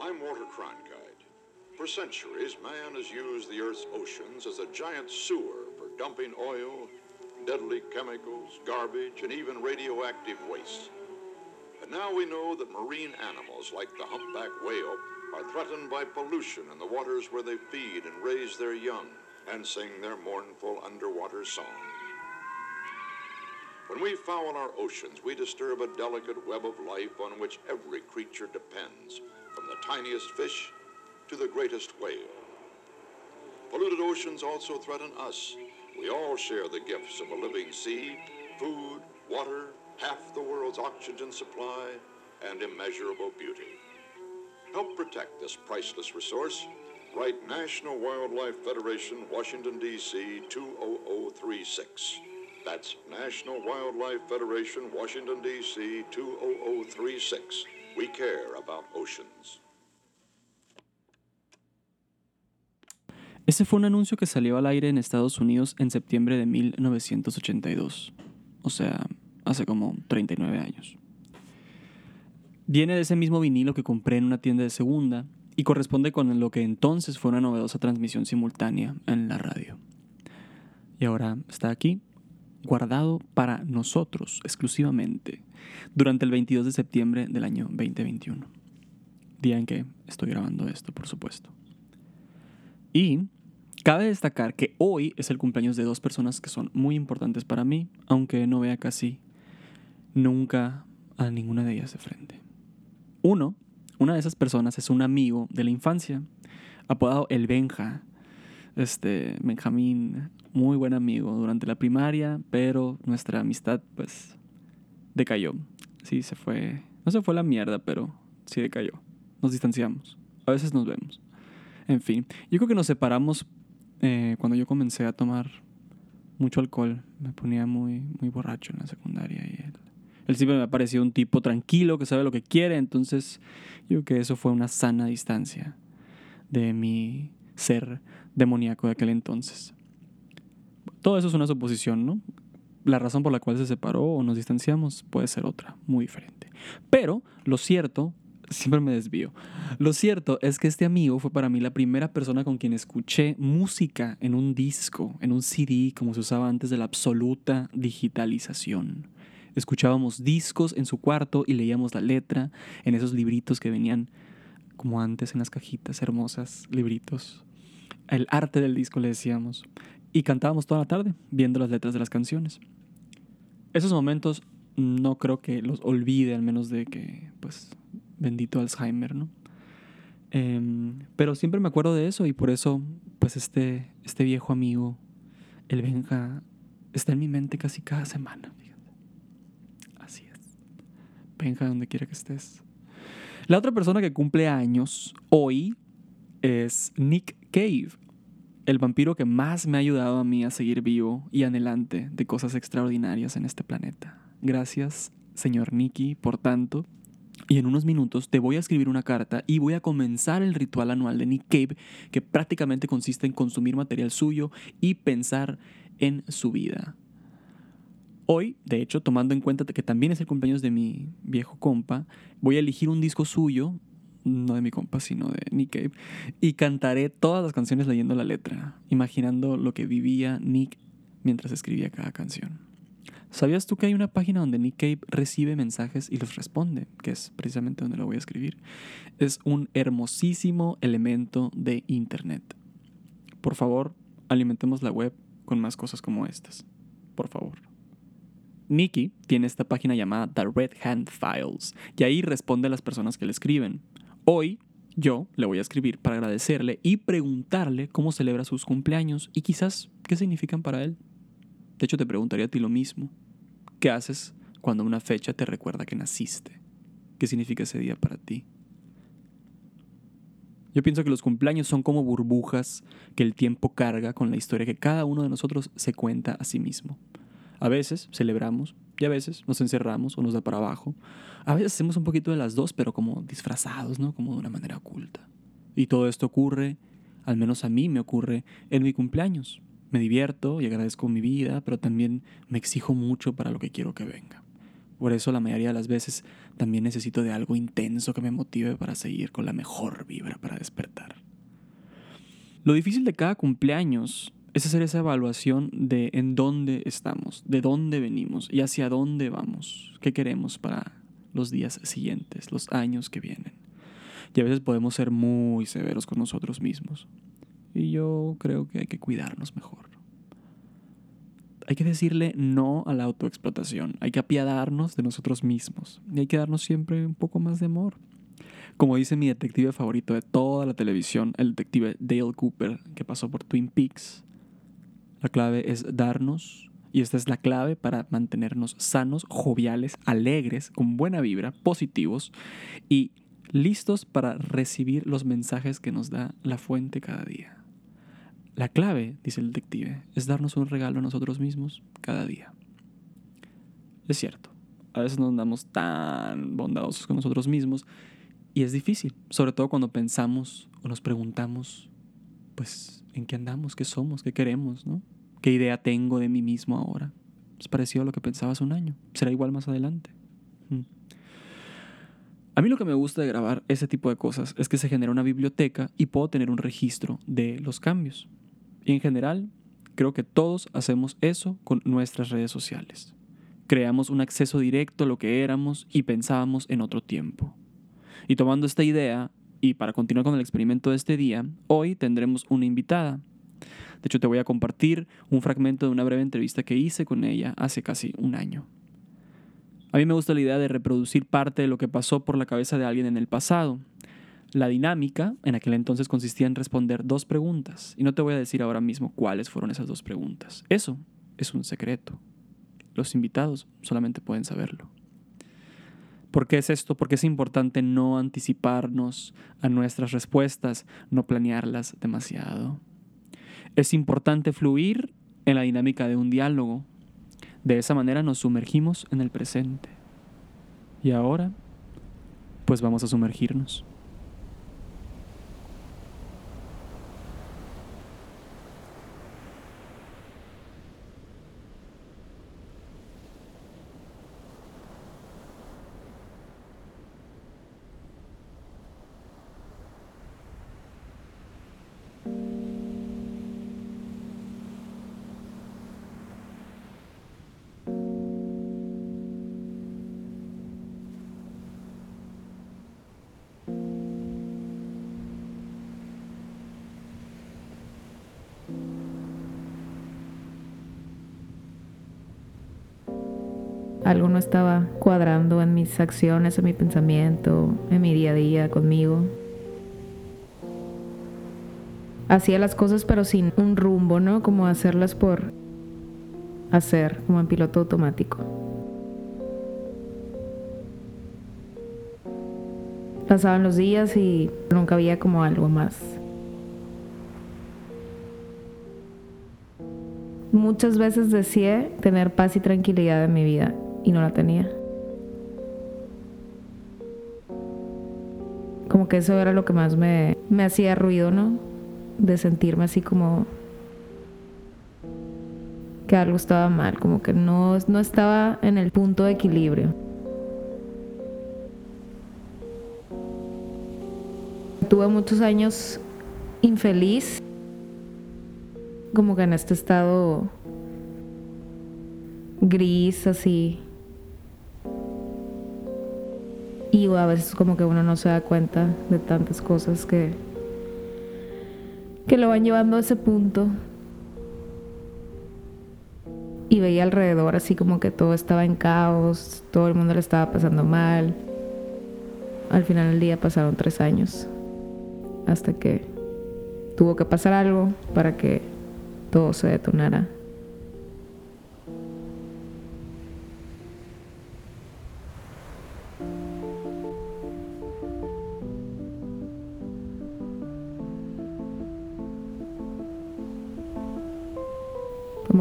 I'm Walter Cronkite. For centuries, man has used the Earth's oceans as a giant sewer for dumping oil, deadly chemicals, garbage, and even radioactive waste. But now we know that marine animals like the humpback whale are threatened by pollution in the waters where they feed and raise their young and sing their mournful underwater song. When we foul our oceans, we disturb a delicate web of life on which every creature depends, from the tiniest fish to the greatest whale. Polluted oceans also threaten us. We all share the gifts of a living sea, food, water, half the world's oxygen supply, and immeasurable beauty. Help protect this priceless resource. Write National Wildlife Federation, Washington, D.C. 20036. That's National Wildlife Federation, Washington, D.C. 20036. We care about oceans. Ese fue un anuncio que salió al aire en Estados Unidos en septiembre de 1982. O sea, hace como 39 años. Viene de ese mismo vinilo que compré en una tienda de segunda y corresponde con lo que entonces fue una novedosa transmisión simultánea en la radio. Y ahora está aquí, guardado para nosotros exclusivamente, durante el 22 de septiembre del año 2021. Día en que estoy grabando esto, por supuesto. Y cabe destacar que hoy es el cumpleaños de dos personas que son muy importantes para mí, aunque no vea casi nunca a ninguna de ellas de frente. Uno, una de esas personas es un amigo de la infancia, apodado El Benja. Este, Benjamín, muy buen amigo durante la primaria, pero nuestra amistad, pues, decayó. Sí, se fue. No se fue la mierda, pero sí decayó. Nos distanciamos. A veces nos vemos. En fin, yo creo que nos separamos eh, cuando yo comencé a tomar mucho alcohol. Me ponía muy, muy borracho en la secundaria y él él siempre me ha parecido un tipo tranquilo, que sabe lo que quiere, entonces yo creo que eso fue una sana distancia de mi ser demoníaco de aquel entonces. Todo eso es una suposición, ¿no? La razón por la cual se separó o nos distanciamos puede ser otra, muy diferente. Pero lo cierto, siempre me desvío, lo cierto es que este amigo fue para mí la primera persona con quien escuché música en un disco, en un CD, como se usaba antes de la absoluta digitalización. Escuchábamos discos en su cuarto y leíamos la letra en esos libritos que venían como antes en las cajitas hermosas, libritos. El arte del disco le decíamos. Y cantábamos toda la tarde viendo las letras de las canciones. Esos momentos no creo que los olvide, al menos de que, pues, bendito Alzheimer, ¿no? Em, pero siempre me acuerdo de eso y por eso, pues, este, este viejo amigo, el Benja, está en mi mente casi cada semana. Benja, donde quiera que estés. La otra persona que cumple años hoy es Nick Cave, el vampiro que más me ha ayudado a mí a seguir vivo y anhelante de cosas extraordinarias en este planeta. Gracias, señor Nicky, por tanto. Y en unos minutos te voy a escribir una carta y voy a comenzar el ritual anual de Nick Cave, que prácticamente consiste en consumir material suyo y pensar en su vida. Hoy, de hecho, tomando en cuenta que también es el cumpleaños de mi viejo compa, voy a elegir un disco suyo, no de mi compa, sino de Nick Cave, y cantaré todas las canciones leyendo la letra, imaginando lo que vivía Nick mientras escribía cada canción. ¿Sabías tú que hay una página donde Nick Cave recibe mensajes y los responde? Que es precisamente donde lo voy a escribir. Es un hermosísimo elemento de Internet. Por favor, alimentemos la web con más cosas como estas. Por favor. Nikki tiene esta página llamada The Red Hand Files y ahí responde a las personas que le escriben. Hoy yo le voy a escribir para agradecerle y preguntarle cómo celebra sus cumpleaños y quizás qué significan para él. De hecho, te preguntaría a ti lo mismo. ¿Qué haces cuando una fecha te recuerda que naciste? ¿Qué significa ese día para ti? Yo pienso que los cumpleaños son como burbujas que el tiempo carga con la historia que cada uno de nosotros se cuenta a sí mismo. A veces celebramos y a veces nos encerramos o nos da para abajo. A veces hacemos un poquito de las dos, pero como disfrazados, ¿no? Como de una manera oculta. Y todo esto ocurre, al menos a mí me ocurre, en mi cumpleaños. Me divierto y agradezco mi vida, pero también me exijo mucho para lo que quiero que venga. Por eso la mayoría de las veces también necesito de algo intenso que me motive para seguir con la mejor vibra para despertar. Lo difícil de cada cumpleaños es hacer esa evaluación de en dónde estamos, de dónde venimos y hacia dónde vamos, qué queremos para los días siguientes, los años que vienen. Y a veces podemos ser muy severos con nosotros mismos. Y yo creo que hay que cuidarnos mejor. Hay que decirle no a la autoexplotación, hay que apiadarnos de nosotros mismos y hay que darnos siempre un poco más de amor. Como dice mi detective favorito de toda la televisión, el detective Dale Cooper, que pasó por Twin Peaks, la clave es darnos, y esta es la clave para mantenernos sanos, joviales, alegres, con buena vibra, positivos y listos para recibir los mensajes que nos da la fuente cada día. La clave, dice el detective, es darnos un regalo a nosotros mismos cada día. Es cierto, a veces no andamos tan bondadosos con nosotros mismos y es difícil, sobre todo cuando pensamos o nos preguntamos, pues, ¿en qué andamos? ¿Qué somos? ¿Qué queremos? ¿no? ¿Qué idea tengo de mí mismo ahora? Es parecido a lo que pensaba hace un año. Será igual más adelante. Mm. A mí lo que me gusta de grabar ese tipo de cosas es que se genera una biblioteca y puedo tener un registro de los cambios. Y en general, creo que todos hacemos eso con nuestras redes sociales. Creamos un acceso directo a lo que éramos y pensábamos en otro tiempo. Y tomando esta idea, y para continuar con el experimento de este día, hoy tendremos una invitada. De hecho, te voy a compartir un fragmento de una breve entrevista que hice con ella hace casi un año. A mí me gusta la idea de reproducir parte de lo que pasó por la cabeza de alguien en el pasado. La dinámica en aquel entonces consistía en responder dos preguntas, y no te voy a decir ahora mismo cuáles fueron esas dos preguntas. Eso es un secreto. Los invitados solamente pueden saberlo. ¿Por qué es esto? Porque es importante no anticiparnos a nuestras respuestas, no planearlas demasiado. Es importante fluir en la dinámica de un diálogo, de esa manera nos sumergimos en el presente. Y ahora, pues vamos a sumergirnos. Algo no estaba cuadrando en mis acciones, en mi pensamiento, en mi día a día conmigo. Hacía las cosas pero sin un rumbo, ¿no? Como hacerlas por hacer, como en piloto automático. Pasaban los días y nunca había como algo más. Muchas veces deseé tener paz y tranquilidad en mi vida y no la tenía. Como que eso era lo que más me, me hacía ruido, ¿no? De sentirme así como que algo estaba mal, como que no, no estaba en el punto de equilibrio. Tuve muchos años infeliz, como que en este estado gris así y a veces como que uno no se da cuenta de tantas cosas que, que lo van llevando a ese punto. Y veía alrededor así como que todo estaba en caos, todo el mundo le estaba pasando mal. Al final del día pasaron tres años hasta que tuvo que pasar algo para que todo se detonara.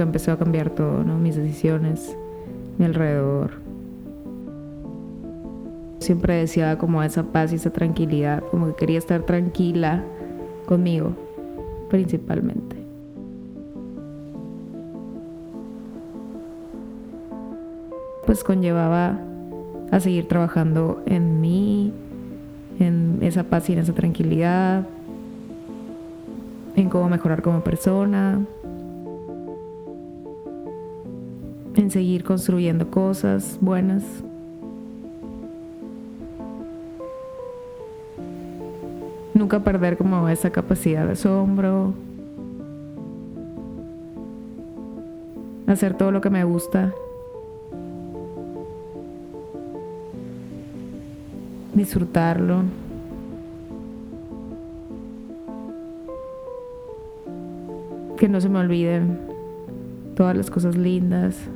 Que empezó a cambiar todo. Mis decisiones, mi alrededor. Siempre deseaba como esa paz y esa tranquilidad, como que quería estar tranquila conmigo, principalmente. pues conllevaba a seguir trabajando en mí, en esa paz y en esa tranquilidad, en cómo mejorar como persona, en seguir construyendo cosas buenas. Nunca perder como esa capacidad de asombro. Hacer todo lo que me gusta. Disfrutarlo. Que no se me olviden todas las cosas lindas.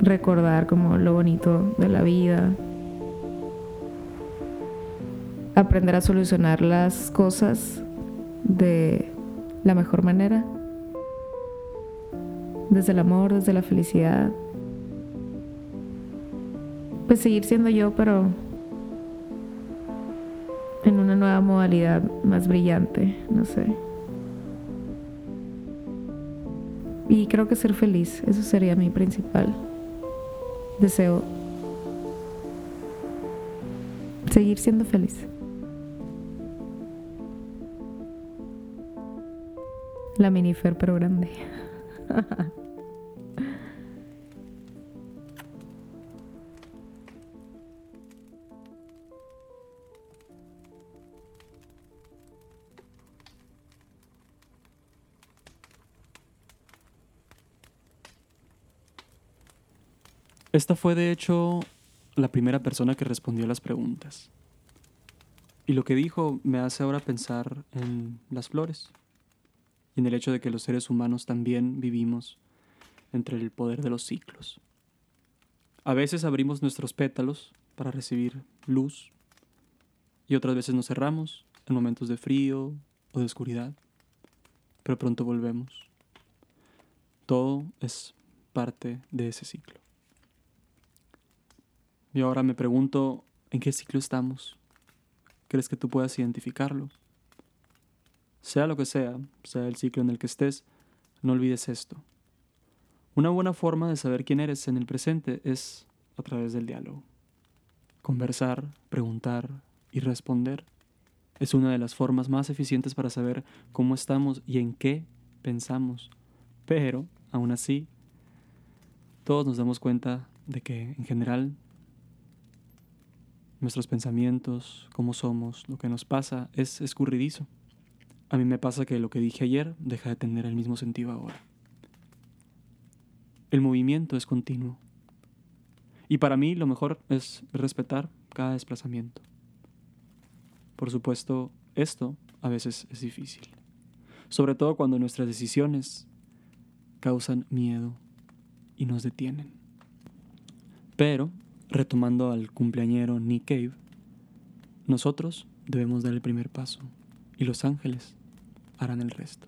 Recordar como lo bonito de la vida aprender a solucionar las cosas de la mejor manera, desde el amor, desde la felicidad. Pues seguir siendo yo, pero en una nueva modalidad más brillante, no sé. Y creo que ser feliz, eso sería mi principal deseo. Seguir siendo feliz. La minifer pero grande. Esta fue de hecho la primera persona que respondió a las preguntas. Y lo que dijo me hace ahora pensar en las flores y en el hecho de que los seres humanos también vivimos entre el poder de los ciclos. A veces abrimos nuestros pétalos para recibir luz y otras veces nos cerramos en momentos de frío o de oscuridad, pero pronto volvemos. Todo es parte de ese ciclo. Y ahora me pregunto, ¿en qué ciclo estamos? ¿Crees que tú puedas identificarlo? Sea lo que sea, sea el ciclo en el que estés, no olvides esto. Una buena forma de saber quién eres en el presente es a través del diálogo. Conversar, preguntar y responder es una de las formas más eficientes para saber cómo estamos y en qué pensamos. Pero, aún así, todos nos damos cuenta de que, en general, nuestros pensamientos, cómo somos, lo que nos pasa, es escurridizo. A mí me pasa que lo que dije ayer deja de tener el mismo sentido ahora. El movimiento es continuo. Y para mí lo mejor es respetar cada desplazamiento. Por supuesto, esto a veces es difícil. Sobre todo cuando nuestras decisiones causan miedo y nos detienen. Pero, retomando al cumpleañero Nick Cave, nosotros debemos dar el primer paso y los ángeles harán el resto.